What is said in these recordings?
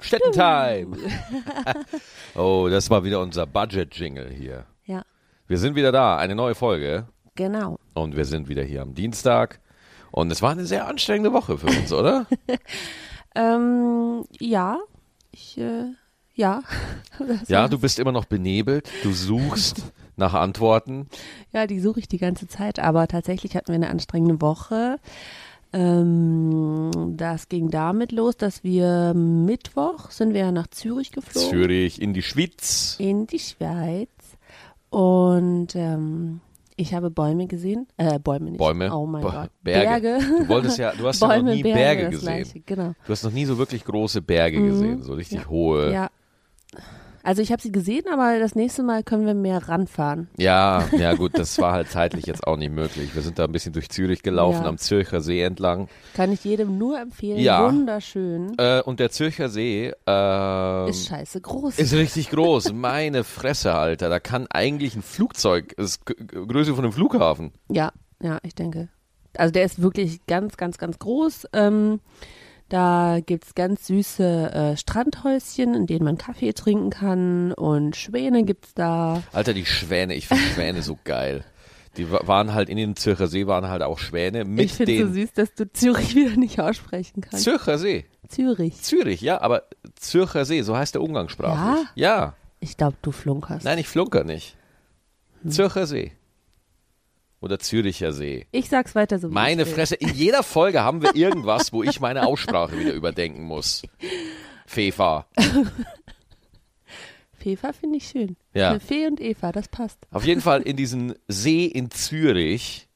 Städtentime. oh, das war wieder unser Budget-Jingle hier. Ja, Wir sind wieder da, eine neue Folge. genau. Und wir sind wieder hier am Dienstag. Und es war eine sehr anstrengende Woche für uns, oder? Ähm, ja, ich, äh, ja. Ja, du bist immer noch benebelt. Du suchst nach Antworten. Ja, die suche ich die ganze Zeit, aber tatsächlich hatten wir eine anstrengende Woche. Ähm, das ging damit los, dass wir Mittwoch sind wir nach Zürich geflogen. Zürich in die Schweiz. In die Schweiz. Und ähm, ich habe Bäume gesehen. Äh, Bäume nicht. Bäume. Oh mein Ba- Gott. Berge. Du wolltest ja, du hast ja noch Bäume, nie Berge, Berge gesehen. Gleiche, genau. Du hast noch nie so wirklich große Berge Mhm. gesehen, so richtig Ja. hohe. Ja. Also ich habe sie gesehen, aber das nächste Mal können wir mehr ranfahren. Ja, ja gut, das war halt zeitlich jetzt auch nicht möglich. Wir sind da ein bisschen durch Zürich gelaufen, Ja. am Zürcher See entlang. Kann ich jedem nur empfehlen. Ja. Wunderschön. Äh, und der Zürcher See ähm, ist scheiße groß. ist richtig groß. Meine Fresse, Alter. Da kann eigentlich ein Flugzeug, ist Größe von einem Flughafen. Ja, ja, ich denke. Also der ist wirklich ganz, ganz, ganz groß. Ähm, da gibt's ganz süße äh, Strandhäuschen, in denen man Kaffee trinken kann und Schwäne gibt's da. Alter, die Schwäne, ich finde Schwäne so geil. Die wa- waren halt in den Zürcher See, waren halt auch Schwäne mit ich finde den so süß, dass du Zürich wieder nicht aussprechen kannst. Zürcher See. Zürich. Zürich, ja, aber Zürcher See, so heißt der umgangssprachlich. Ja. Ich glaube, du flunkerst. Nein, ich flunker nicht. Hm. Zürcher See. Oder Züricher See. Ich sag's weiter so. Meine. Fresse, in jeder Folge haben wir irgendwas, wo ich meine Aussprache wieder überdenken muss. Fefa. Fefa finde ich schön. Ja. Fee und Eva, das passt. Auf jeden Fall in diesem See in Zürich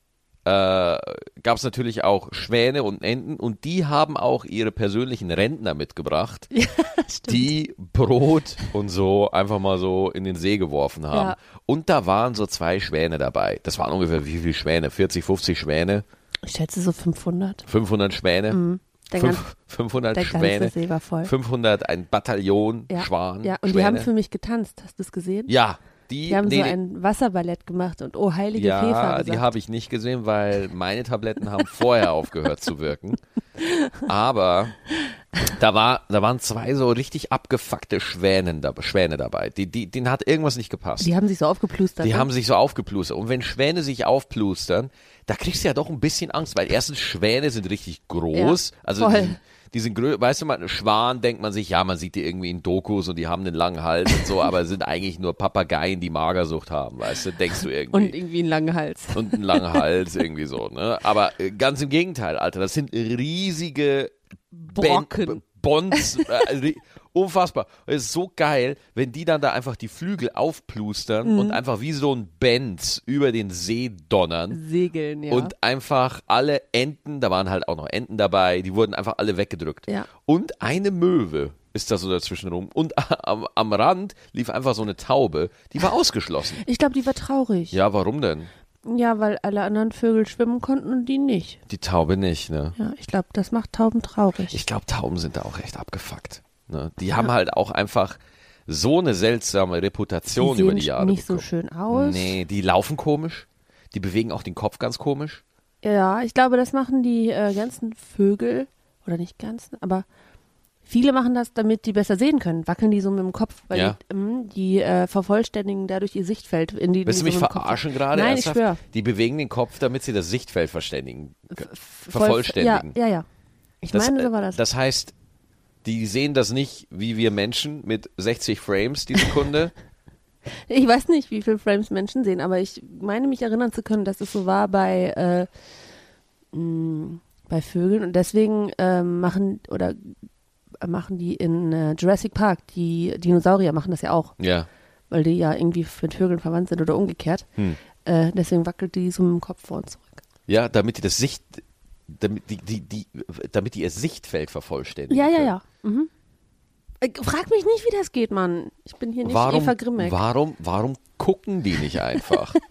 äh, gab es natürlich auch Schwäne und Enten und die haben auch ihre persönlichen Rentner mitgebracht, Stimmt. Die Brot und so einfach mal so in den See geworfen haben. Ja. Und da waren so zwei Schwäne dabei. Das waren ungefähr wie viele Schwäne? 40, 50 Schwäne? Ich schätze so 500. 500 Schwäne? Mhm. Der, Fünf- ganz, 500 der Schwäne? ganze See war voll. 500, ein Bataillon Ja. Schwan. Ja, und die Schwäne. haben für mich getanzt. Hast du es gesehen? Ja, die, Die haben nee, so ein Wasserballett gemacht und oh heilige Ja, gesagt. die habe ich nicht gesehen, weil meine Tabletten haben vorher aufgehört zu wirken. Aber da war, da waren zwei so richtig abgefuckte Schwänen, da, Schwäne dabei. Die, die, denen hat irgendwas nicht gepasst. Die haben sich so aufgeplustert. Die ne? haben sich so aufgeplustert. Und wenn Schwäne sich aufplustern, da kriegst du ja doch ein bisschen Angst, weil erstens Schwäne sind richtig groß. Ja, also voll. die, die sind grö weißt du mal, Schwan denkt man sich, ja, man sieht die irgendwie in Dokus und die haben einen langen Hals und so, aber sind eigentlich nur Papageien, die Magersucht haben, weißt du, denkst du irgendwie. und irgendwie einen langen Hals. und einen langen Hals irgendwie so, ne? Aber äh, ganz im Gegenteil, Alter, das sind riesige Brocken. Ben- Bonds, äh, unfassbar. Es ist so geil, wenn die dann da einfach die Flügel aufplustern Mhm. und einfach wie so ein Benz über den See donnern. Segeln, ja. Und einfach alle Enten, da waren halt auch noch Enten dabei, die wurden einfach alle weggedrückt. Ja. Und eine Möwe ist da so dazwischen rum. Und am, am Rand lief einfach so eine Taube, die war ausgeschlossen. ich glaube, die war traurig. Ja, warum denn? Ja, weil alle anderen Vögel schwimmen konnten und die nicht. Die Taube nicht, ne? Ja, ich glaube, das macht Tauben traurig. Ich glaube, Tauben sind da auch echt abgefuckt. Ne? Die haben halt auch einfach so eine seltsame Reputation die über sehen die Jahre nicht so bekommen. schön aus. Nee, die laufen komisch. Die bewegen auch den Kopf ganz komisch. Ja, ich glaube, das machen die äh, ganzen Vögel, oder nicht ganzen, aber viele machen das, damit die besser sehen können. Wackeln die so mit dem Kopf, weil Ja. die, ähm, die äh, vervollständigen dadurch ihr Sichtfeld. In die, Willst du die mich so verarschen gerade? Nein, ich ernsthaft? schwör. Die bewegen den Kopf, damit sie das Sichtfeld verständigen. Voll- vervollständigen. Ja, ja, ja. Ich Das, meine, äh, so war das. Das heißt, die sehen das nicht wie wir Menschen mit 60 Frames die Sekunde. Ich weiß nicht, wie viele Frames Menschen sehen, aber ich meine mich erinnern zu können, dass es so war bei, äh, mh, bei Vögeln und deswegen ähm, machen oder äh, machen die in äh, Jurassic Park, die Dinosaurier machen das ja auch, ja. weil die ja irgendwie mit Vögeln verwandt sind oder umgekehrt. Hm. Äh, deswegen wackelt die so mit dem Kopf vor und zurück. Ja, damit die das Sicht, damit die, die, die, damit die ihr Sichtfeld vervollständigen. Ja, ja, ja. Mhm. Äh, frag mich nicht, wie das geht, Mann. Ich bin hier nicht Warum, Eva Grimmeck. warum, warum gucken die nicht einfach?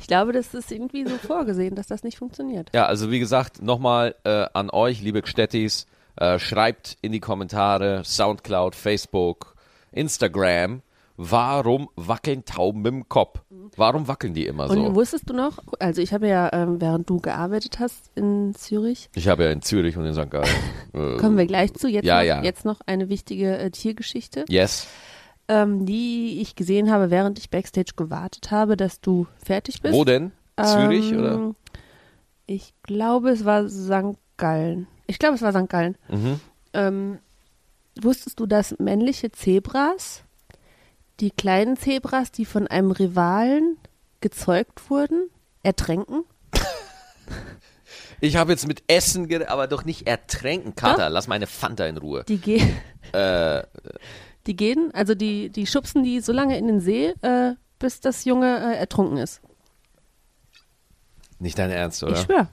Ich glaube, das ist irgendwie so vorgesehen, dass das nicht funktioniert. ja, also wie gesagt, nochmal äh, an euch, liebe Gstettis, äh, schreibt in die Kommentare, Soundcloud, Facebook, Instagram, warum wackeln Tauben dem Kopf? Warum wackeln die immer Und so? wusstest du noch, also ich habe ja, ähm, während du gearbeitet hast in Zürich, Ich habe ja in Zürich und in St. Gallen. äh, kommen wir gleich zu, jetzt, Ja, noch, ja. jetzt noch eine wichtige äh, Tiergeschichte, Yes. ähm, die ich gesehen habe, während ich Backstage gewartet habe, dass du fertig bist. Wo denn? Zürich Ähm, oder? Ich glaube, es war St. Gallen. Ich glaube, es war St. Gallen. Mhm. Ähm, wusstest du, dass männliche Zebras, die kleinen Zebras, die von einem Rivalen gezeugt wurden, ertränken? Ich habe jetzt mit Essen, aber doch nicht ertränken. Kater, lass meine Fanta in Ruhe. Die gehen, Äh, die gehen, also die, die schubsen die so lange in den See, äh, bis das Junge äh, ertrunken ist. nicht dein Ernst, Ich oder? schwöre.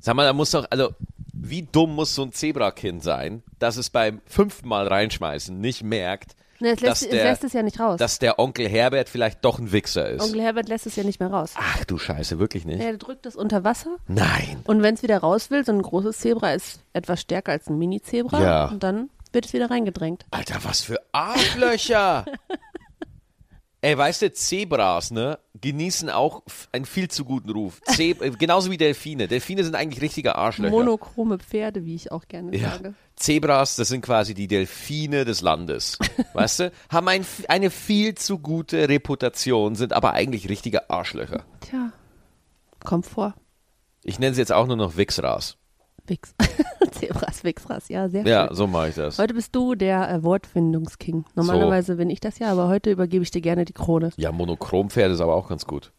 Sag mal, da muss doch, also, wie dumm muss so ein Zebrakind sein, dass es beim fünften Mal reinschmeißen nicht merkt, Ne, es, lässt, der- es lässt es ja nicht raus. dass der Onkel Herbert vielleicht doch ein Wichser ist. Onkel Herbert lässt es ja nicht mehr raus. Ach du Scheiße, wirklich nicht? Er drückt es unter Wasser Nein. und wenn es wieder raus will, so ein großes Zebra ist etwas stärker als ein Mini-Zebra Ja. und dann wird es wieder reingedrängt. Alter, was für Arschlöcher! Ey, weißt du, Zebras, ne, genießen auch einen viel zu guten Ruf. Zeb äh, genauso wie Delfine. Delfine sind eigentlich richtige Arschlöcher. Monochrome Pferde, wie ich auch gerne ja. sage. Zebras, das sind quasi die Delfine des Landes. weißt du? Haben ein, eine viel zu gute Reputation, sind aber eigentlich richtige Arschlöcher. Tja, kommt vor. Ich nenne sie jetzt auch nur noch Wichsras. Wix. Zebras, Wixras, ja, sehr Ja, schön. so mache ich das. Heute bist du der äh, Wortfindungsking. Normalerweise bin ich das ja, aber heute übergebe ich dir gerne die Krone. Ja, Monochrompferde ist aber auch ganz gut.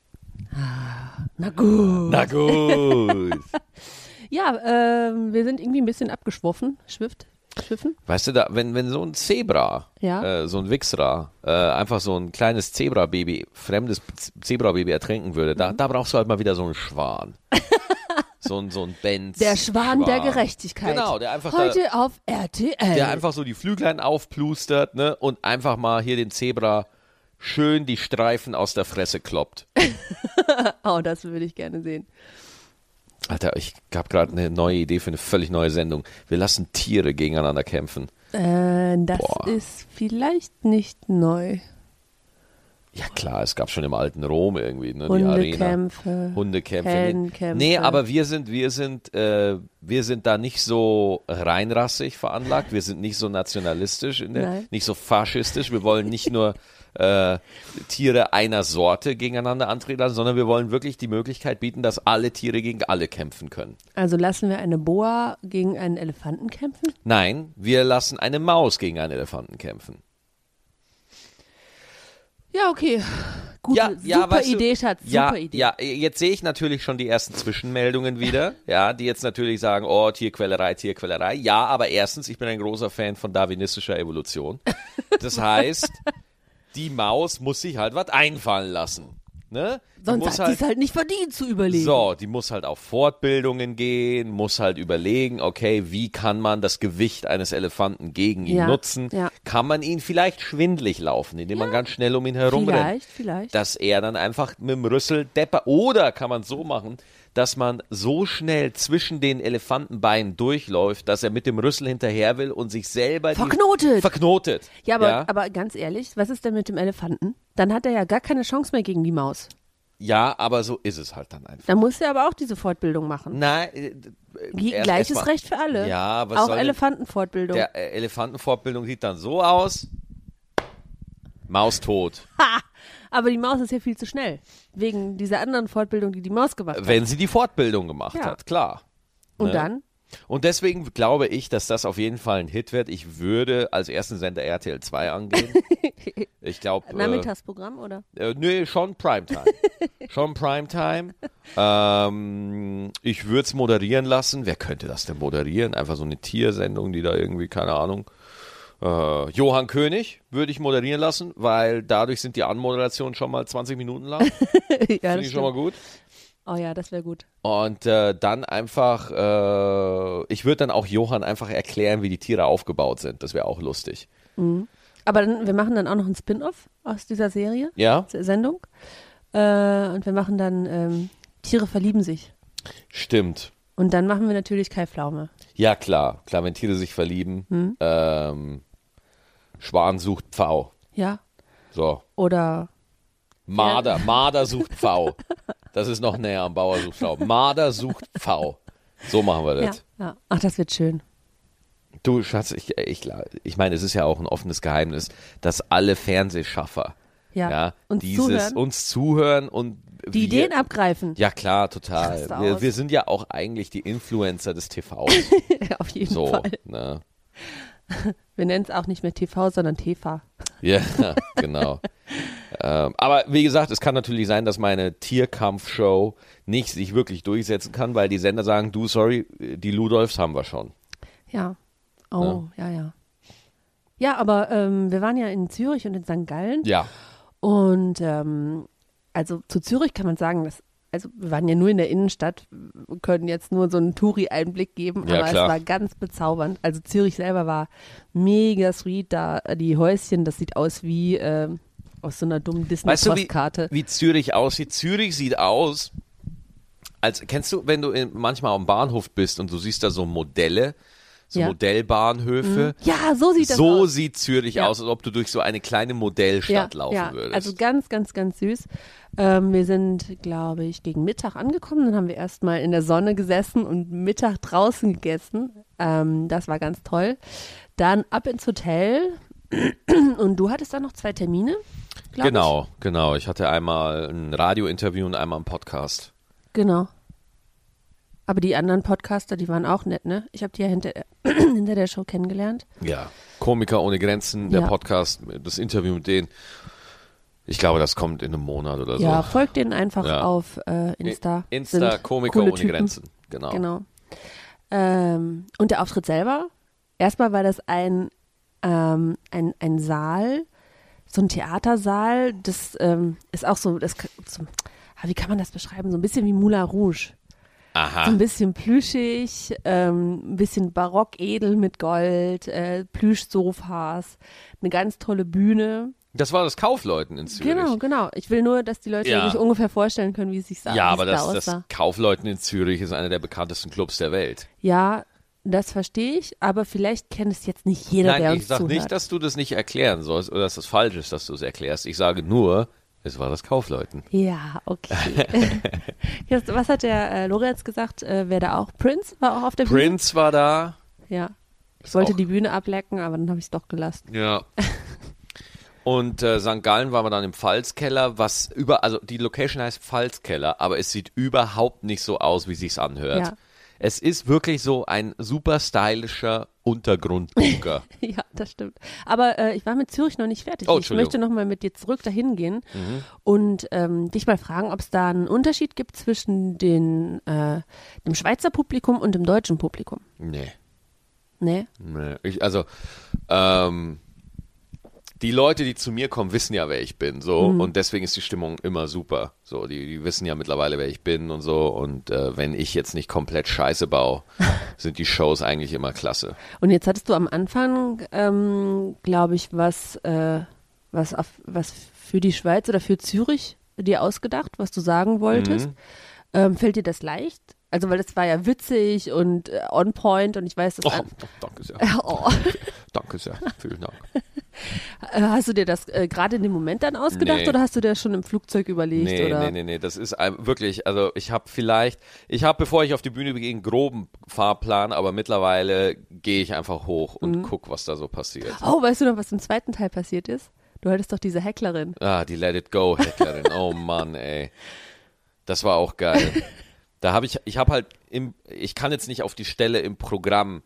Na gut. Na gut. Ja, ähm, wir sind irgendwie ein bisschen abgeschwoffen. Schwift, schwiffen. Weißt du, da, wenn, wenn so ein Zebra, Ja. äh, so ein Wichsra, äh, einfach so ein kleines Zebrababy, fremdes Zebrababy ertränken würde, Mhm. da, da brauchst du halt mal wieder so einen Schwan. so ein, so ein Benz. Der Schwan, der Gerechtigkeit. Genau, der einfach, da, Heute auf RTL. der einfach so die Flüglein aufplustert, ne, und einfach mal hier den Zebra schön die Streifen aus der Fresse kloppt. oh, das würde ich gerne sehen. Alter, ich habe gerade eine neue Idee für eine völlig neue Sendung. Wir lassen Tiere gegeneinander kämpfen. Äh, das Boah. ist vielleicht nicht neu. Ja klar, es gab schon im alten Rom irgendwie, ne, die Arena. Hundekämpfe. Hundekämpfe. Heldenkämpfe. Nee, aber wir sind, wir sind, äh, wir sind da nicht so reinrassig veranlagt. Wir sind nicht so nationalistisch, der, nicht so faschistisch. Wir wollen nicht nur äh, Tiere einer Sorte gegeneinander antreten lassen, sondern wir wollen wirklich die Möglichkeit bieten, dass alle Tiere gegen alle kämpfen können. Also lassen wir eine Boa gegen einen Elefanten kämpfen? Nein, wir lassen eine Maus gegen einen Elefanten kämpfen. Ja, okay. Gute, Ja, ja, super weißt du, Idee, Schatz. ja, super Idee. Ja, jetzt sehe ich natürlich schon die ersten Zwischenmeldungen wieder, ja, die jetzt natürlich sagen, oh, Tierquälerei, Tierquälerei. Ja, aber erstens, ich bin ein großer Fan von darwinistischer Evolution. Das heißt, die Maus muss sich halt was einfallen lassen. Ne? Sonst muss hat sie es halt nicht verdient zu überlegen. so, die muss halt auf Fortbildungen gehen, muss halt überlegen, okay, wie kann man das Gewicht eines Elefanten gegen ihn Ja, nutzen? ja. Kann man ihn vielleicht schwindlig laufen, indem man ganz schnell um ihn herum rennt? Vielleicht, vielleicht. dass er dann einfach mit dem Rüssel depper oder kann man so machen, dass man so schnell zwischen den Elefantenbeinen durchläuft, dass er mit dem Rüssel hinterher will und sich selber Verknotet. verknotet. Ja, aber, aber ganz ehrlich, was ist denn mit dem Elefanten? Dann hat er ja gar keine Chance mehr gegen die Maus. ja, aber so ist es halt dann einfach. Dann muss er aber auch diese Fortbildung machen. Nein, äh, Gleiches Recht für alle. Ja, was auch Elefantenfortbildung. Der äh, Elefantenfortbildung sieht dann so aus. Maus tot. Ha! Aber die Maus ist ja viel zu schnell. Wegen dieser anderen Fortbildung, die die Maus gemacht hat. Wenn sie die Fortbildung gemacht Ja. hat, klar. Und ne? dann? Und deswegen glaube ich, dass das auf jeden Fall ein Hit wird. Ich würde als ersten Sender RTL 2 angehen. Ich glaube. Äh, Nachmittagsprogramm, oder? äh, nee, schon Primetime. schon Primetime. Ähm, ich würde es moderieren lassen. Wer könnte das denn moderieren? Einfach so eine Tiersendung, die da irgendwie, keine Ahnung. Äh, Johann König würde ich moderieren lassen, weil dadurch sind die Anmoderationen schon mal 20 Minuten lang. Finde ja, ich schon mal gut. Oh ja, das wäre gut. Und äh, dann einfach, äh, ich würde dann auch Johann einfach erklären, wie die Tiere aufgebaut sind. Das wäre auch lustig. Aber dann, wir machen dann auch noch einen Spin-off aus dieser Serie, Ja, Sendung. Äh, und wir machen dann ähm, Tiere verlieben sich. stimmt. Und dann machen wir natürlich Kai Pflaume. Ja, klar. Klar, wenn Tiere sich verlieben. Hm? Ähm, Schwan sucht Pfau. Ja. So. Oder Marder, Marder sucht Pfau. Das ist noch näher am Bauer sucht Pfau. Marder sucht Pfau. So machen wir ja, das. ja. Ach, das wird schön. Du, Schatz, ich, ich, ich meine, es ist ja auch ein offenes Geheimnis, dass alle Fernsehschaffer Ja. ja, Uns dieses zuhören. uns zuhören und Die wir, Ideen abgreifen. Ja, klar, total. Wir, wir sind ja auch eigentlich die Influencer des TVs. Auf jeden So, Fall. ne? Wir nennen es auch nicht mehr TV, sondern TV. Ja, genau. ähm, aber wie gesagt, es kann natürlich sein, dass meine Tierkampfshow nicht sich wirklich durchsetzen kann, weil die Sender sagen, du, sorry, die Ludolfs haben wir schon. Ja. Oh, ja, ja. Ja, aber ähm, wir waren ja in Zürich und in St. Gallen. Ja, Und ähm, also zu Zürich kann man sagen, dass, also wir waren ja nur in der Innenstadt, können jetzt nur so einen Touri-Einblick geben, Ja, aber klar. es war ganz bezaubernd. Also Zürich selber war mega sweet, da äh, die Häuschen, das sieht aus wie ähm, aus so einer dummen Weißt du, wie, Disney-Postkarte. wie Zürich aussieht? Zürich sieht aus, als kennst du, wenn du in, manchmal am Bahnhof bist und du siehst da so Modelle, so Ja. Modellbahnhöfe. ja, so sieht das So aus. sieht Zürich Ja. aus, als ob du durch so eine kleine Modellstadt laufen ja, würdest. Also ganz, ganz, ganz süß. Ähm, wir sind, glaube ich, gegen Mittag angekommen. Dann haben wir erstmal in der Sonne gesessen und Mittag draußen gegessen. Ähm, das war ganz toll. Dann ab ins Hotel. Und du hattest dann noch zwei Termine, genau, genau. Ich hatte einmal ein Radiointerview und einmal einen Podcast. ich. Genau. Aber die anderen Podcaster, die waren auch nett, ne? Ich habe die ja hinter, hinter der Show kennengelernt. Ja. Komiker ohne Grenzen, der Ja. Podcast, das Interview mit denen. Ich glaube, das kommt in einem Monat oder so. Ja, folgt denen einfach Ja. auf äh, Insta. Insta, Sind Komiker ohne Typen. Grenzen. Genau. Genau. Ähm, und der Auftritt selber, erstmal war das ein, ähm, ein, ein Saal, so ein Theatersaal, das ähm, ist auch so, das, so, ah, wie kann man das beschreiben? So ein bisschen wie Moulin Rouge. So Aha. ein bisschen plüschig, ähm, ein bisschen barock edel mit Gold, äh, Plüschsofas, eine ganz tolle Bühne. Das war das Kaufleuten in Zürich. Genau, genau. Ich will nur, dass die Leute Ja. sich ungefähr vorstellen können, wie es sich sah. Ja, aber das, da das. Kaufleuten in Zürich ist einer der bekanntesten Clubs der Welt. Ja, das verstehe ich, aber vielleicht kennt es jetzt nicht jeder, der Nein, uns ich sage zuhört. nicht, dass du das nicht erklären sollst oder dass das falsch ist, dass du es erklärst. Ich sage nur, es war das Kaufleuten. Ja, okay. Jetzt, was hat der äh, Lorenz gesagt? Äh, wer da auch? Prince war auch auf der Bühne? Prince war da. Ja. Ich wollte auch- die Bühne ablecken, aber dann habe ich es doch gelassen. Ja. Und äh, St. Gallen waren wir dann im Pfalzkeller, was über, also die Location heißt Pfalzkeller, aber es sieht überhaupt nicht so aus, wie sich's anhört. Ja. Es ist wirklich so ein super stylischer Untergrundbunker. ja, das stimmt. Aber äh, ich war mit Zürich noch nicht fertig. Oh, ich möchte noch mal mit dir zurück dahin gehen Mhm. und ähm, dich mal fragen, ob es da einen Unterschied gibt zwischen den, äh, dem Schweizer Publikum und dem deutschen Publikum. nee. Nee? Nee, ich, also, ähm, die Leute, die zu mir kommen, wissen ja, wer ich bin, so, und deswegen ist die Stimmung immer super. So, die, die wissen ja mittlerweile, wer ich bin und so, und äh, wenn ich jetzt nicht komplett Scheiße baue, sind die Shows eigentlich immer klasse. Und jetzt hattest du am Anfang, ähm, glaube ich, was, äh, was, auf, was für die Schweiz oder für Zürich dir ausgedacht, was du sagen wolltest. Mhm. Ähm, fällt dir das leicht? Also, weil das war ja witzig und äh, on point und ich weiß, dass Oh, an, danke sehr. oh, Danke sehr. Vielen Dank. Äh, hast du dir das äh, gerade in dem Moment dann ausgedacht Nee. oder hast du dir das schon im Flugzeug überlegt? Nee, oder? nee, nee, nee, das ist ein- wirklich, also ich habe vielleicht, ich habe, bevor ich auf die Bühne gehe, einen groben Fahrplan, aber mittlerweile gehe ich einfach hoch und Mhm. guck, was da so passiert. Oh, weißt du noch, was im zweiten Teil passiert ist? Du hattest doch diese Hecklerin. Ah, die Let It Go Hecklerin. Oh Mann, ey. Das war auch geil. Da habe ich, ich habe halt im, ich kann jetzt nicht auf die Stelle im Programm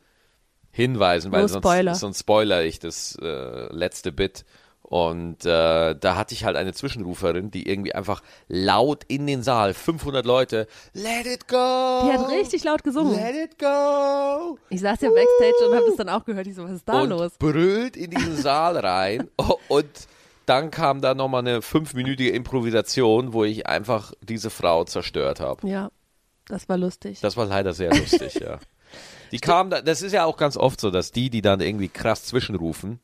hinweisen, weil sonst, Spoiler. sonst spoiler ich das äh, letzte Bit. Und äh, da hatte ich halt eine Zwischenruferin, die irgendwie einfach laut in den Saal, 500 Leute, Let it go! Die hat richtig laut gesungen. Let it go! Ich saß ja backstage und habe das dann auch gehört. Ich so, was ist da und los? brüllt in diesen Saal rein Oh, und dann kam da nochmal eine fünfminütige Improvisation, wo ich einfach diese Frau zerstört habe. Ja, das war lustig. Das war leider sehr lustig, ja. Die kam da, das ist ja auch ganz oft so, dass die, die dann irgendwie krass zwischenrufen,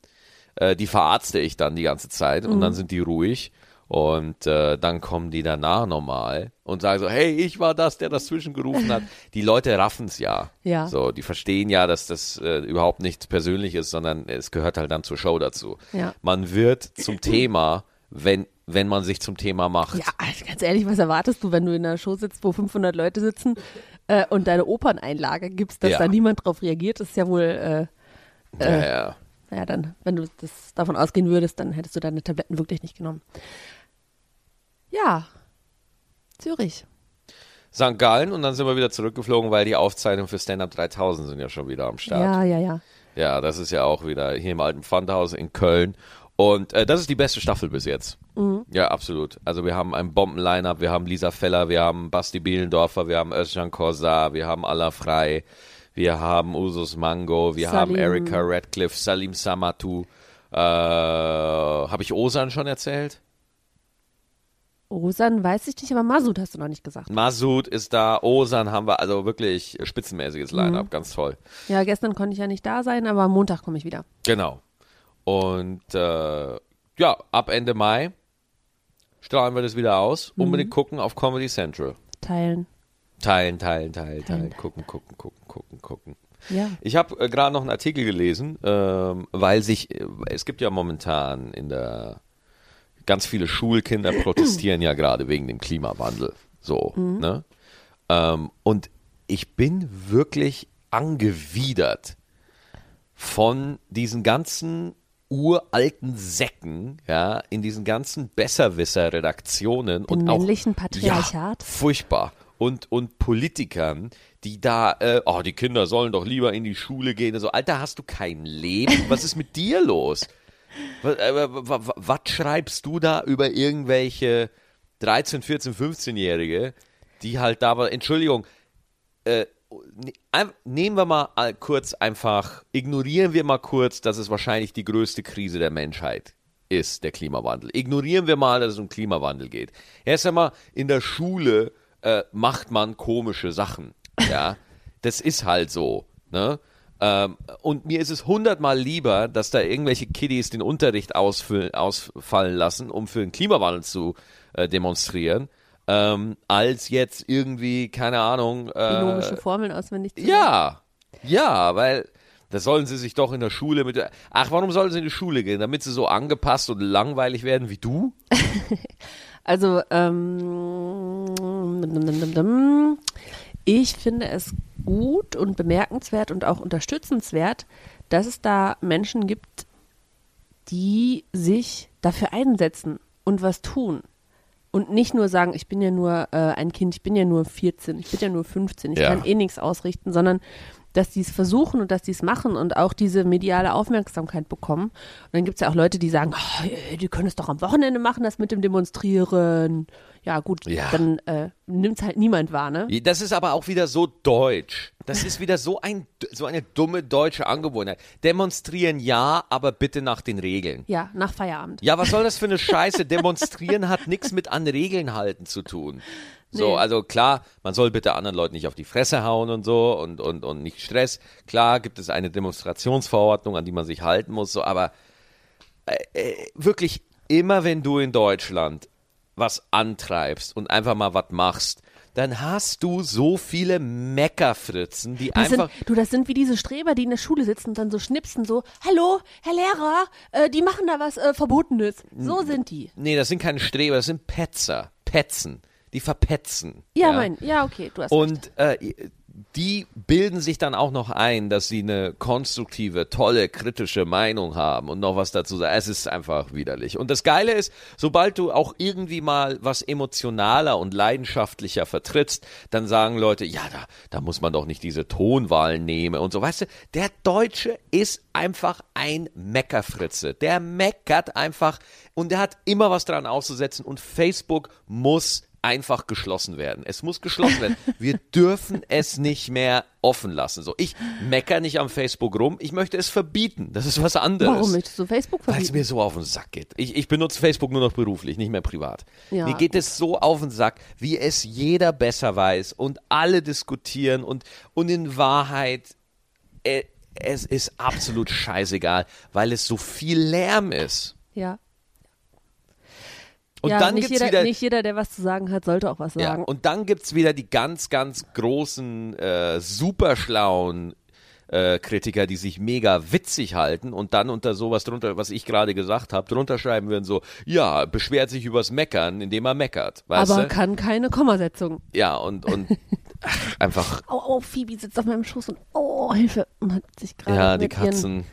äh, die verarzte ich dann die ganze Zeit und dann sind die ruhig. Und äh, dann kommen die danach nochmal und sagen so, hey, ich war das, der das zwischengerufen hat. Die Leute raffen es ja. Ja. So, die verstehen ja, dass das äh, überhaupt nichts Persönliches, sondern es gehört halt dann zur Show dazu. Ja. Man wird zum Thema, wenn, wenn man sich zum Thema macht. Ja, also ganz ehrlich, was erwartest du, wenn du in einer Show sitzt, wo 500 Leute sitzen äh, und deine Operneinlage gibst, dass Ja. da niemand drauf reagiert? Das ist ja wohl, äh, ja, ja. naja, dann, wenn du das davon ausgehen würdest, dann hättest du deine Tabletten wirklich nicht genommen. Ja, Zürich. St. Gallen und dann sind wir wieder zurückgeflogen, weil die Aufzeichnungen für Stand Up 3000 sind ja schon wieder am Start. Ja, ja, ja. Ja, das ist ja auch wieder hier im alten Pfandhaus in Köln. Und äh, das ist die beste Staffel bis jetzt. Ja, absolut. Also wir haben ein Bomben-Line-Up, wir haben Lisa Feller, wir haben Basti Bielendorfer, wir haben Özcan Korsar, wir haben Allah Frei, wir haben Usus Mango, wir haben Salim. Erika Radcliffe, Salim Samatu. Äh, Habe ich Osan schon erzählt? Osan weiß ich nicht, aber Masud hast du noch nicht gesagt. Masud ist da, Osan haben wir, also wirklich spitzenmäßiges Line-Up, ganz toll. Ja, gestern konnte ich ja nicht da sein, aber am Montag komme ich wieder. Genau. Und äh, ja, ab Ende Mai strahlen wir das wieder aus. Unbedingt gucken auf Comedy Central. Teilen. Teilen, teilen, teilen, teilen. Gucken, gucken, gucken, gucken, gucken. Ja. Ich habe äh, gerade noch einen Artikel gelesen, ähm, weil sich, äh, es gibt ja momentan in der, ganz viele Schulkinder protestieren ja gerade wegen dem Klimawandel. So, ne? Ähm, und ich bin wirklich angewidert von diesen ganzen uralten Säcken, ja, in diesen ganzen Besserwisser-Redaktionen und auch männlichen Patriarchat? Ja, furchtbar. Und, und Politikern, die da, äh, oh, die Kinder sollen doch lieber in die Schule gehen. So, Alter, hast du kein Leben? Was ist mit dir los? Was, äh, wa- wa- was schreibst du da über irgendwelche 13, 14, 15-Jährige, die halt da, aber, Entschuldigung, äh, nehmen wir mal kurz einfach, ignorieren wir mal kurz, dass es wahrscheinlich die größte Krise der Menschheit ist, der Klimawandel. Ignorieren wir mal, dass es um Klimawandel geht. Erst einmal, in der Schule äh, macht man komische Sachen. Ja, das ist halt so. Ne? Ähm, und mir ist es hundertmal lieber, dass da irgendwelche Kiddies den Unterricht ausfallen lassen, um für den Klimawandel zu äh, demonstrieren, ähm, als jetzt irgendwie, keine Ahnung, äh, Binomische Formeln auswendig zu ja, ja, weil das sollen sie sich doch in der Schule mit. Ach, warum sollen sie in die Schule gehen? Damit sie so angepasst und langweilig werden wie du? Also, ähm, ich finde es gut und bemerkenswert und auch unterstützenswert, dass es da Menschen gibt, die sich dafür einsetzen und was tun. Und nicht nur sagen, ich bin ja nur äh, ein Kind, ich bin ja nur 14, ich bin ja nur 15, ich Ja. kann eh nichts ausrichten, sondern dass die es versuchen und dass die es machen und auch diese mediale Aufmerksamkeit bekommen. Und dann gibt es ja auch Leute, die sagen, "Ah, äh, die können es doch am Wochenende machen, das mit dem Demonstrieren. Ja gut, Ja. dann äh, nimmt es halt niemand wahr, ne? Das ist aber auch wieder so deutsch. Das ist wieder so, ein, so eine dumme deutsche Angewohnheit. Demonstrieren ja, aber bitte nach den Regeln. Ja, nach Feierabend. Ja, was soll das für eine Scheiße? Demonstrieren hat nichts mit an Regeln halten zu tun. So, Nee. also klar, man soll bitte anderen Leuten nicht auf die Fresse hauen und so und, und, und nicht Stress. Klar gibt es eine Demonstrationsverordnung, an die man sich halten muss, so, aber äh, äh, wirklich immer wenn du in Deutschland was antreibst und einfach mal was machst, dann hast du so viele Meckerfritzen, die Das einfach. sind, du, das sind wie diese Streber, die in der Schule sitzen und dann so schnipsen, so, hallo, Herr Lehrer, äh, die machen da was äh, Verbotenes. So sind die. Nee, das sind keine Streber, das sind Petzer. Petzen. Die verpetzen. Ja, mein, ja, okay, du hast. Und äh, die bilden sich dann auch noch ein, dass sie eine konstruktive, tolle, kritische Meinung haben und noch was dazu sagen. Es ist einfach widerlich. Und das Geile ist, sobald du auch irgendwie mal was emotionaler und leidenschaftlicher vertrittst, dann sagen Leute, ja, da, da muss man doch nicht diese Tonwahl nehmen und so. Weißt du, der Deutsche ist einfach ein Meckerfritze. Der meckert einfach und der hat immer was dran auszusetzen und Facebook muss einfach geschlossen werden. Es muss geschlossen werden. Wir dürfen es nicht mehr offen lassen. So, ich mecker nicht am Facebook rum. Ich möchte es verbieten. Das ist was anderes. Warum möchtest du Facebook Weil es verbieten? mir so auf den Sack geht. Ich, ich benutze Facebook nur noch beruflich, nicht mehr privat. Ja. Mir geht es so auf den Sack, wie es jeder besser weiß und alle diskutieren und, und in Wahrheit, äh, es ist absolut scheißegal, weil es so viel Lärm ist. Ja. Und ja, dann nicht gibt's jeder, wieder nicht jeder, der was zu sagen hat, sollte auch was Ja, sagen. und dann gibt's wieder die ganz, ganz großen, äh, superschlauen äh, Kritiker, die sich mega witzig halten und dann unter sowas drunter, was ich gerade gesagt habe, drunter schreiben würden so, ja, beschwert sich übers Meckern, indem er meckert, aber du? kann keine Kommasetzung. Ja, und, und ach, einfach, Oh, oh, Phoebe sitzt auf meinem Schoß und oh, Hilfe. Und hat sich gerade ja, die Katzen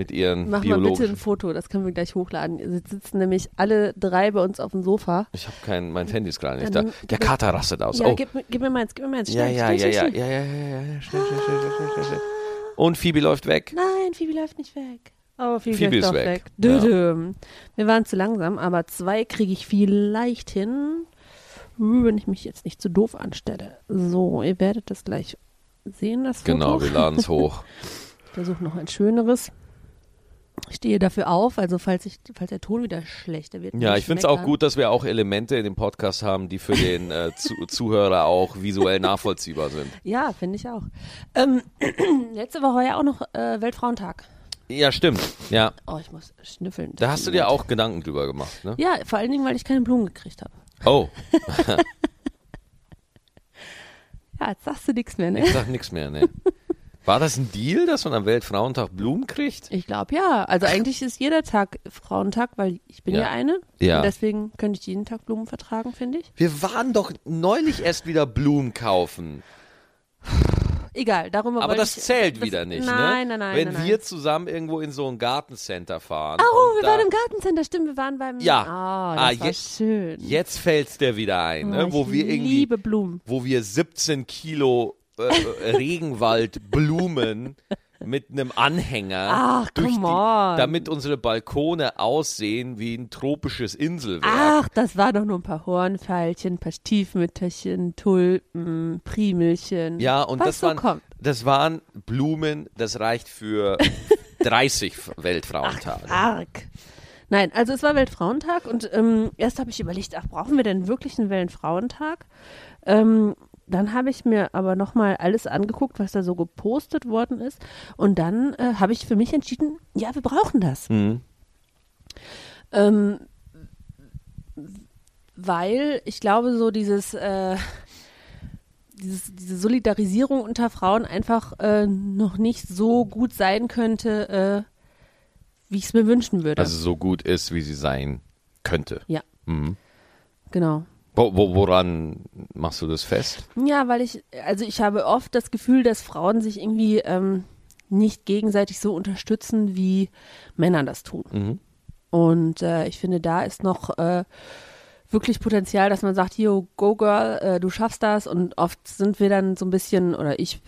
mit ihren Mach mal bitte ein. Foto, das können wir gleich hochladen. Sie sitzen nämlich alle drei bei uns auf dem Sofa. Ich habe kein, mein Handy ist gerade nicht Ja, da. Der Kater rastet aus. Ja, oh. gib, mir- gib mir meins, gib mir meins. ja, Schnell, ja, schnell, ja, schnell, ja, schnell. ja, ja, ja, ja, schnell, schnell, schnell, schnell, schnell, schnell. Und Phoebe läuft weg. Nein, Phoebe läuft nicht weg. Oh, Phoebe, Phoebe läuft ist doch weg. weg. Ja. Dödüm. Wir waren zu langsam, aber zwei kriege ich vielleicht hin, wenn ich mich jetzt nicht zu doof anstelle. So, ihr werdet das gleich sehen, das Foto. Genau, wir laden es hoch. Ich versuche noch ein schöneres. Ich stehe dafür auf, also falls, ich, falls der Ton wieder schlechter wird. Ja, ich finde es auch gut, dass wir auch Elemente in dem Podcast haben, die für den äh, zu Zuhörer auch visuell nachvollziehbar sind. Ja, finde ich auch. Ähm, letzte Woche war ja auch noch äh, Weltfrauentag. Ja, stimmt. Ja, Oh, ich muss schnüffeln. da hast du dir auch Gedanken drüber gemacht, ne? Ja, vor allen Dingen, weil ich keine Blumen gekriegt habe. Oh, Ja, jetzt sagst du nichts mehr, ne? ich sag nichts mehr, ne? War das ein Deal, dass man am Weltfrauentag Blumen kriegt? Ich glaube ja. Also eigentlich ist jeder Tag Frauentag, weil ich bin ja, Ja. eine. Ja. Und deswegen könnte ich jeden Tag Blumen vertragen, finde ich. Wir waren doch neulich erst wieder Blumen kaufen. Egal, darüber Aber das ich, zählt das, wieder nicht, nein, ne? Nein, nein, Wenn nein. wir nein. zusammen irgendwo in so ein Gartencenter fahren. Oh, wir waren im Gartencenter, stimmt, wir waren beim... Ja. Oh, Ah, das war je- schön. Jetzt fällt's dir wieder ein, ne? Oh, Wo ich wir irgendwie liebe Blumen. wo wir 17 Kilo äh, äh, Regenwaldblumen mit einem Anhänger Ach, durch die, damit unsere Balkone aussehen wie ein tropisches Inselwerk. Ach, das war doch nur ein paar Hornfeilchen, ein paar Stiefmütterchen, Tulpen, Primelchen. ja, und das so waren, kommt. das waren Blumen, das reicht für 30 Weltfrauentage. Arg. Nein, also es war Weltfrauentag und ähm, erst habe ich überlegt, ach, brauchen wir denn wirklich einen Weltfrauentag? Ähm, dann habe ich mir aber nochmal alles angeguckt, was da so gepostet worden ist. Und dann äh, habe ich für mich entschieden, ja, wir brauchen das. Mhm. Ähm, weil ich glaube, so dieses, äh, dieses, diese Solidarisierung unter Frauen einfach äh, noch nicht so gut sein könnte, äh, wie ich es mir wünschen würde. Also so gut ist, wie sie sein könnte. ja, Mhm. genau. Wo, wo, woran machst du das fest? Ja, weil ich, also ich habe oft das Gefühl, dass Frauen sich irgendwie ähm, nicht gegenseitig so unterstützen, wie Männer das tun. Mhm. Und äh, ich finde, da ist noch äh, wirklich Potenzial, dass man sagt, hier, go girl, äh, du schaffst das. Und oft sind wir dann so ein bisschen, oder ich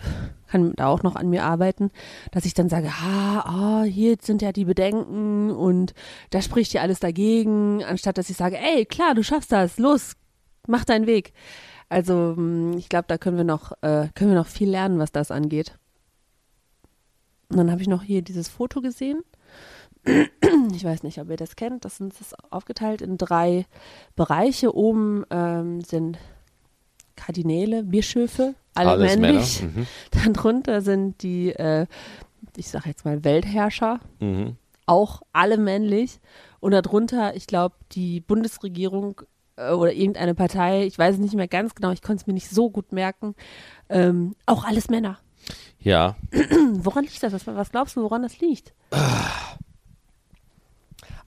kann da auch noch an mir arbeiten, dass ich dann sage, ah, oh, hier sind ja die Bedenken und da spricht ja alles dagegen, anstatt dass ich sage, ey, klar, du schaffst das, los, mach deinen Weg. Also mh, ich glaube, da können wir noch, äh, können wir noch viel lernen, was das angeht. Und dann habe ich noch hier dieses Foto gesehen. Ich weiß nicht, ob ihr das kennt. Das ist aufgeteilt in drei Bereiche. Oben ähm, sind Kardinäle, Bischöfe, alle Alles männlich. Mhm. Dann drunter sind die, äh, ich sage jetzt mal Weltherrscher, Mhm. auch alle männlich. Und darunter, ich glaube, die Bundesregierung oder irgendeine Partei, ich weiß es nicht mehr ganz genau, ich konnte es mir nicht so gut merken, ähm, auch alles Männer. Ja, woran liegt das? Was, was glaubst du, woran das liegt?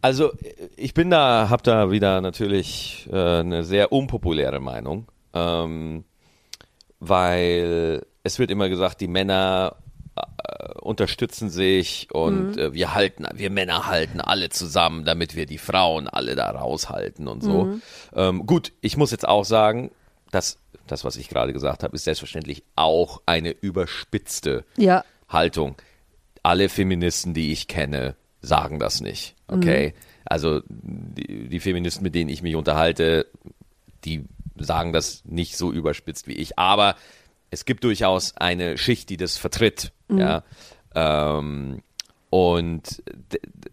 Also ich bin da, habe da wieder natürlich äh, eine sehr unpopuläre Meinung, ähm, weil es wird immer gesagt, die Männer äh, unterstützen sich und äh, wir halten, wir Männer halten alle zusammen, damit wir die Frauen alle da raushalten und so. Ähm, gut, ich muss jetzt auch sagen, dass das, was ich gerade gesagt habe, ist selbstverständlich auch eine überspitzte Ja. Haltung. Alle Feministen, die ich kenne, sagen das nicht. Okay? Also die, die Feministen, mit denen ich mich unterhalte, die sagen das nicht so überspitzt wie ich. Aber es gibt durchaus eine Schicht, die das vertritt. Ja. Ähm, und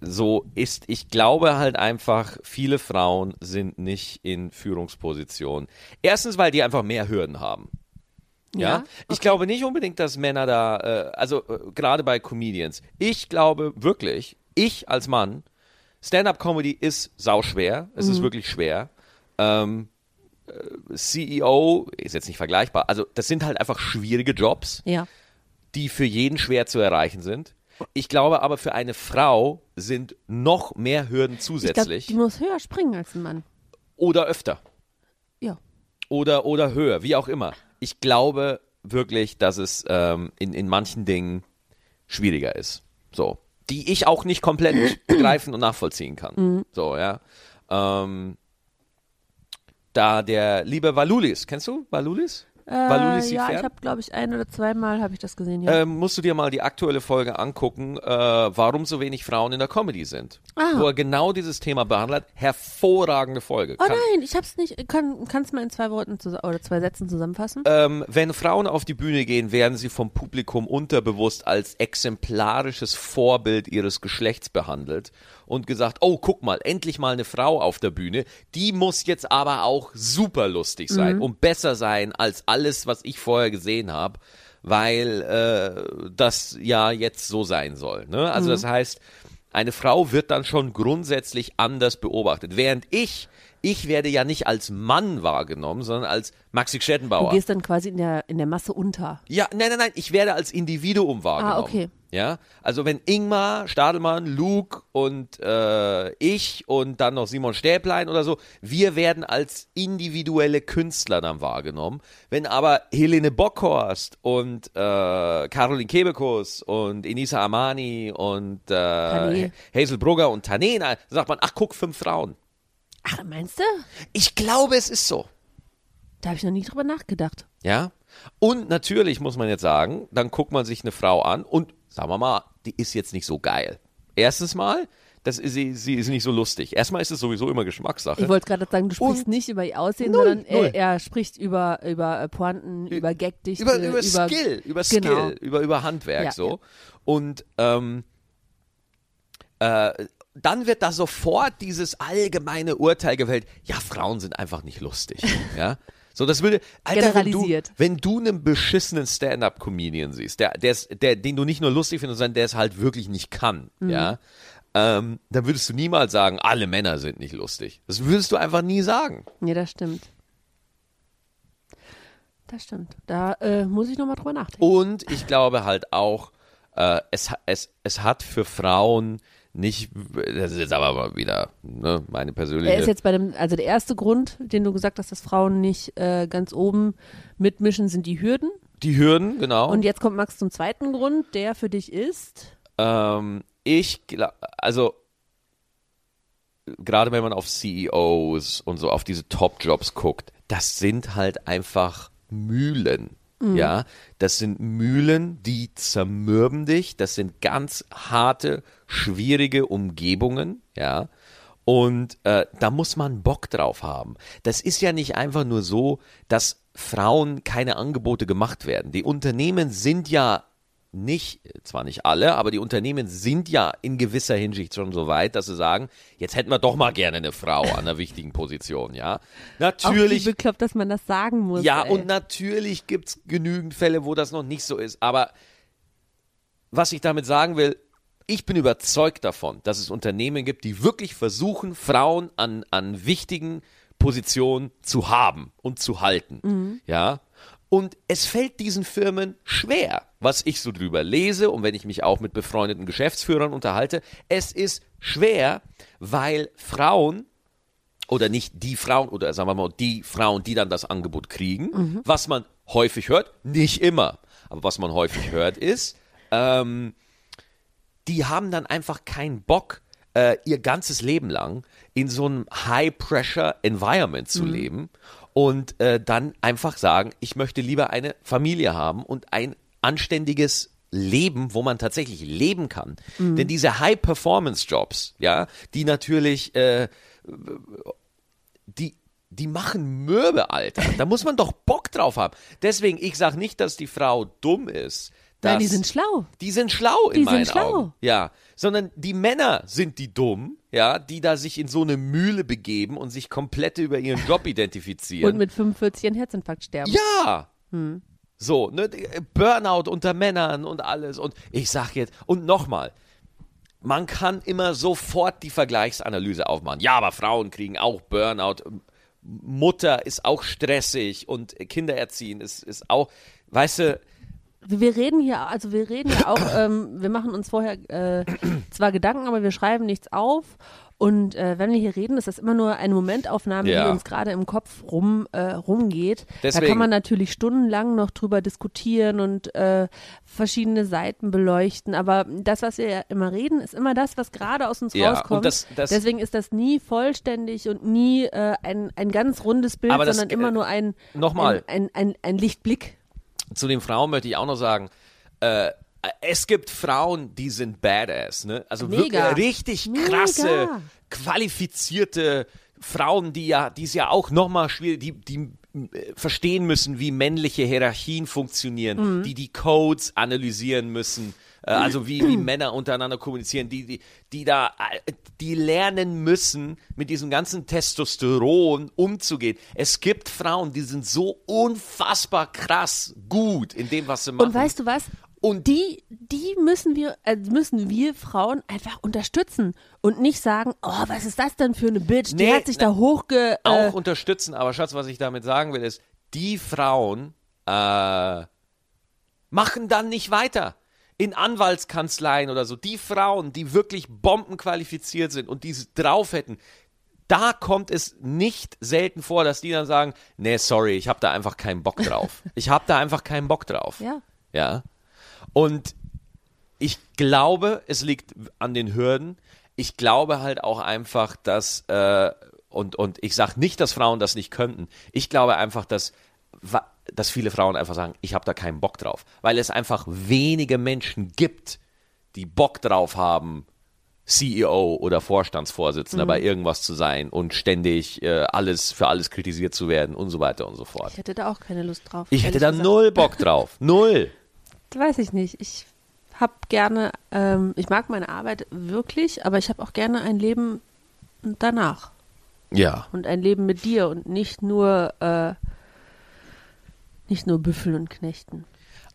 so ist, ich glaube halt einfach, viele Frauen sind nicht in Führungspositionen. Erstens, weil die einfach mehr Hürden haben. Ja, Ja, ich glaube nicht unbedingt, dass Männer da, äh, also äh, gerade bei Comedians, ich glaube wirklich, ich als Mann Stand-up-Comedy ist sauschwer. Es ist wirklich schwer. Ähm, äh, CEO ist jetzt nicht vergleichbar. Also das sind halt einfach schwierige Jobs, Ja. die für jeden schwer zu erreichen sind. Ich glaube aber für eine Frau sind noch mehr Hürden Ich glaube, zusätzlich die muss höher springen als ein Mann. oder öfter Ja. oder oder höher, wie auch immer. Ich glaube wirklich, dass es ähm, in, in manchen Dingen schwieriger ist. So. Die ich auch nicht komplett begreifen und nachvollziehen kann. Mhm. So, ja. Ähm, da der liebe Valulis, kennst du Valulis? Valulis Äh, ja, Fern? ich habe, glaube ich, ein oder zweimal habe ich das gesehen. Ja. ähm, musst du dir mal die aktuelle Folge angucken, äh, warum so wenig Frauen in der Comedy sind. Ah. Wo er genau dieses Thema behandelt. Hervorragende Folge. oh Kann- nein, ich hab's nicht. Kann, kannst du mal in zwei Worten oder zwei Sätzen zusammenfassen? Ähm, wenn Frauen auf die Bühne gehen, werden sie vom Publikum unterbewusst als exemplarisches Vorbild ihres Geschlechts behandelt und gesagt, oh, guck mal, endlich mal eine Frau auf der Bühne. Die muss jetzt aber auch super lustig sein und besser sein als alles, was ich vorher gesehen habe, weil äh, das ja jetzt so sein soll. Ne? Also das heißt, eine Frau wird dann schon grundsätzlich anders beobachtet. Während ich, ich werde ja nicht als Mann wahrgenommen, sondern als Maxi Du Schettenbauer. gehst dann quasi in der, in der Masse unter. Ja, nein, nein, nein, ich werde als Individuum wahrgenommen. Ah, okay. Ja, also wenn Ingmar, Stadelmann, Luke und äh, ich und dann noch Simon Stäblein oder so, wir werden als individuelle Künstler dann wahrgenommen. Wenn aber Helene Bockhorst und äh, Caroline Kebekus und Enisa Amani und äh. Hazel Brugger und Tané, na, sagt man, ach guck, fünf Frauen. Ach, meinst du? Ich glaube, es ist so. Da habe ich noch nie drüber nachgedacht. Ja. Und natürlich muss man jetzt sagen, dann guckt man sich eine Frau an und sagen wir mal, die ist jetzt nicht so geil. Erstens mal, das ist, sie, sie ist nicht so lustig. Erstmal ist es sowieso immer Geschmackssache. Ich wollte gerade sagen, du sprichst Und- nicht über ihr Aussehen, Null, sondern null. er, er spricht über, über äh, Pointen, über Gagdichte, über, über Skill, über Skill, Genau. über, über Handwerk Ja, so. ja. Und ähm, äh, dann wird da sofort dieses allgemeine Urteil gefällt, ja, Frauen sind einfach nicht lustig. ja. So, das würde, Alter, wenn du, Generalisiert. wenn du einen beschissenen Stand-up-Comedian siehst, der, der, ist, der, den du nicht nur lustig findest, sondern der es halt wirklich nicht kann, Mhm. ja, ähm, dann würdest du niemals sagen, alle Männer sind nicht lustig. Das würdest du einfach nie sagen. Ja, das stimmt. Das stimmt. Da äh, muss ich nochmal drüber nachdenken. Und ich glaube halt auch, äh, es, es, es hat für Frauen nicht, das ist jetzt aber mal wieder ne, meine persönliche. Er ist jetzt bei dem, also der erste Grund, den du gesagt hast, dass Frauen nicht äh, ganz oben mitmischen, sind die Hürden. die Hürden, genau. Und jetzt kommt Max zum zweiten Grund, der für dich ist. Ähm, ich glaube, also gerade wenn man auf CEOs und so auf diese Top-Jobs guckt, das sind halt einfach Mühlen. Ja, das sind Mühlen, die zermürben dich. Das sind ganz harte, schwierige Umgebungen. Ja, und äh, da muss man Bock drauf haben. Das ist ja nicht einfach nur so, dass Frauen keine Angebote gemacht werden. Die Unternehmen sind ja nicht, zwar nicht alle, aber die Unternehmen sind ja in gewisser Hinsicht schon so weit, dass sie sagen, jetzt hätten wir doch mal gerne eine Frau an einer wichtigen Position, ja. Auch Natürlich wie bekloppt, dass man das sagen muss. ja, ey. und natürlich gibt's genügend Fälle, wo das noch nicht so ist. Aber was ich damit sagen will, ich bin überzeugt davon, dass es Unternehmen gibt, die wirklich versuchen, Frauen an, an wichtigen Positionen zu haben und zu halten. Ja. Und es fällt diesen Firmen schwer, was ich so drüber lese und wenn ich mich auch mit befreundeten Geschäftsführern unterhalte. Es ist schwer, weil Frauen oder nicht die Frauen oder sagen wir mal die Frauen, die dann das Angebot kriegen, was man häufig hört, nicht immer, aber was man häufig hört ist, ähm, die haben dann einfach keinen Bock, äh, ihr ganzes Leben lang in so einem High-Pressure-Environment zu leben und äh, dann einfach sagen, ich möchte lieber eine Familie haben und ein anständiges Leben, wo man tatsächlich leben kann. Denn diese High-Performance-Jobs, ja, die natürlich äh, die, die machen Mürbe, Alter. Da muss man doch Bock drauf haben. Deswegen, ich sag nicht, dass die Frau dumm ist. Nein, die sind schlau. Die sind schlau in Die sind meinen schlau. Augen. Ja, sondern die Männer sind die dumm, ja, die da sich in so eine Mühle begeben und sich komplett über ihren Job identifizieren. Und mit 45 einen Herzinfarkt sterben. Ja. So, ne, die- Burnout unter Männern und alles. Und ich sag jetzt, und nochmal, man kann immer sofort die Vergleichsanalyse aufmachen. Ja, aber Frauen kriegen auch Burnout. Mutter ist auch stressig und Kinder erziehen ist, ist auch, weißt du, wir reden hier, also wir reden ja auch, ähm, wir machen uns vorher äh, zwar Gedanken, aber wir schreiben nichts auf. Und äh, wenn wir hier reden, ist das immer nur eine Momentaufnahme, Ja. die uns gerade im Kopf rum, äh, rumgeht. Da Deswegen- kann man natürlich stundenlang noch drüber diskutieren und äh, verschiedene Seiten beleuchten. Aber das, was wir ja immer reden, ist immer das, was gerade aus uns Ja, rauskommt. das- das- Deswegen ist das nie vollständig und nie äh, ein, ein ganz rundes Bild, Aber das, sondern äh, immer nur ein, nochmal. ein, ein, ein, ein Lichtblick. Zu den Frauen möchte ich auch noch sagen, äh, es gibt Frauen, die sind badass, ne? Also Mega. wirklich richtig Mega. krasse, qualifizierte Frauen, die ja, die es ja auch nochmal schwierig, die, die äh, verstehen müssen, wie männliche Hierarchien funktionieren, Mhm. die die Codes analysieren müssen, äh, also wie, wie Männer untereinander kommunizieren, die, die, die da, äh, die lernen müssen, mit diesem ganzen Testosteron umzugehen. Es gibt Frauen, die sind so unfassbar krass gut in dem, was sie machen. Und weißt du was? Und- die, die müssen wir, äh, müssen wir Frauen einfach unterstützen und nicht sagen, oh, was ist das denn für eine Bitch? Die Nee, hat sich na- da hochge. Äh, auch unterstützen, aber Schatz, was ich damit sagen will, ist, die Frauen äh, machen dann nicht weiter. In Anwaltskanzleien oder so, die Frauen, die wirklich bombenqualifiziert sind und die drauf hätten, da kommt es nicht selten vor, dass die dann sagen, nee, sorry, ich habe da einfach keinen Bock drauf. Ich habe da einfach keinen Bock drauf. ja. Ja. Und ich glaube, es liegt an den Hürden. Ich glaube halt auch einfach, dass, äh, und, und ich sage nicht, dass Frauen das nicht könnten. Ich glaube einfach, dass, dass viele Frauen einfach sagen, ich habe da keinen Bock drauf. Weil es einfach wenige Menschen gibt, die Bock drauf haben, CEO oder Vorstandsvorsitzender bei irgendwas zu sein und ständig äh, alles für alles kritisiert zu werden und so weiter und so fort. Ich hätte da auch keine Lust drauf. Ich hätte da gesagt. null Bock drauf. Null. Weiß ich nicht. Ich habe gerne, ähm, ich mag meine Arbeit wirklich, aber ich habe auch gerne ein Leben danach Ja. und ein Leben mit dir und nicht nur, äh, nicht nur Büffeln und Knechten.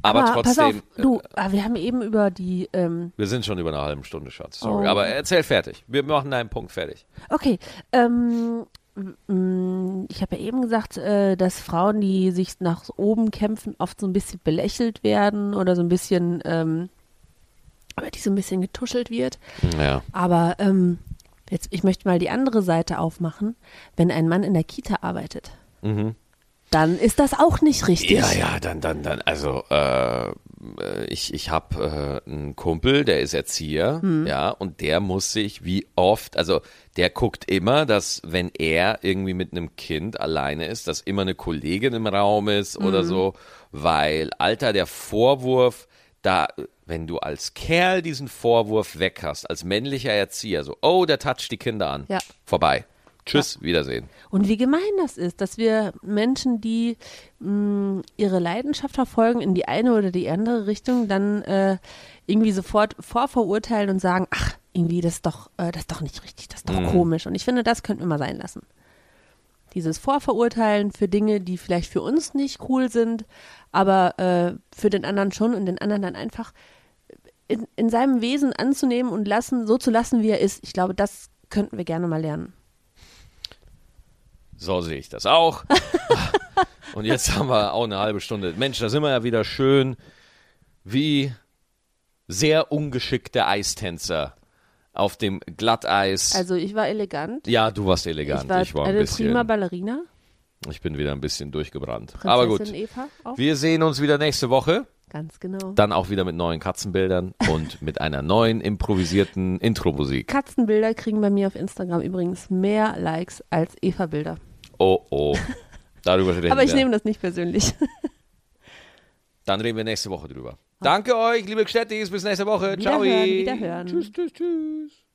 Aber, Pass trotzdem, auf, du, ah, wir haben eben über die, ähm, wir sind schon über eine halbe Stunde, Schatz. Sorry. Oh. Aber erzähl fertig. Wir machen deinen Punkt fertig. Okay, ähm, m- ich habe ja eben gesagt, äh, dass Frauen, die sich nach oben kämpfen, oft so ein bisschen belächelt werden oder so ein bisschen, ähm, über die so ein bisschen getuschelt wird. Ja. Aber ähm, jetzt, ich möchte mal die andere Seite aufmachen. Wenn ein Mann in der Kita arbeitet, dann ist das auch nicht richtig. Ja, ja, dann, dann, dann, also äh, ich, ich habe äh, einen Kumpel, der ist Erzieher, Hm. ja, und der muss sich wie oft, also der guckt immer, dass wenn er irgendwie mit einem Kind alleine ist, dass immer eine Kollegin im Raum ist oder Hm. so, weil, Alter, der Vorwurf, da, wenn du als Kerl diesen Vorwurf weg hast, als männlicher Erzieher, so, oh, der toucht die Kinder an, Ja. vorbei. Tschüss, Wiedersehen. Und wie gemein das ist, dass wir Menschen, die mh, ihre Leidenschaft verfolgen, in die eine oder die andere Richtung, dann äh, irgendwie sofort vorverurteilen und sagen, ach, irgendwie, das ist doch, äh, das ist doch nicht richtig, das ist doch komisch. Und ich finde, das könnten wir mal sein lassen. Dieses Vorverurteilen für Dinge, die vielleicht für uns nicht cool sind, aber äh, für den anderen schon und den anderen dann einfach in, in seinem Wesen anzunehmen und lassen, so zu lassen, wie er ist. Ich glaube, das könnten wir gerne mal lernen. So sehe ich das auch. Und jetzt haben wir auch eine halbe Stunde. Mensch, da sind wir ja wieder schön wie sehr ungeschickte Eistänzer auf dem Glatteis. Also ich war elegant. ja, du warst elegant. Ich war, Ich war ein eine bisschen. prima Ballerina. Ich bin wieder ein bisschen durchgebrannt. Prinzessin Aber gut. Eva auch. Wir sehen uns wieder nächste Woche. Ganz genau. Dann auch wieder mit neuen Katzenbildern und mit einer neuen improvisierten Intro-Musik. Katzenbilder kriegen bei mir auf Instagram übrigens mehr Likes als Eva-Bilder. Oh, oh. Darüber reden Aber ich wir. nehme das nicht persönlich. Dann reden wir nächste Woche drüber. Danke euch, liebe Gstettis. Bis nächste Woche. Ciao. Wiederhören, wiederhören. Tschüss, tschüss, tschüss.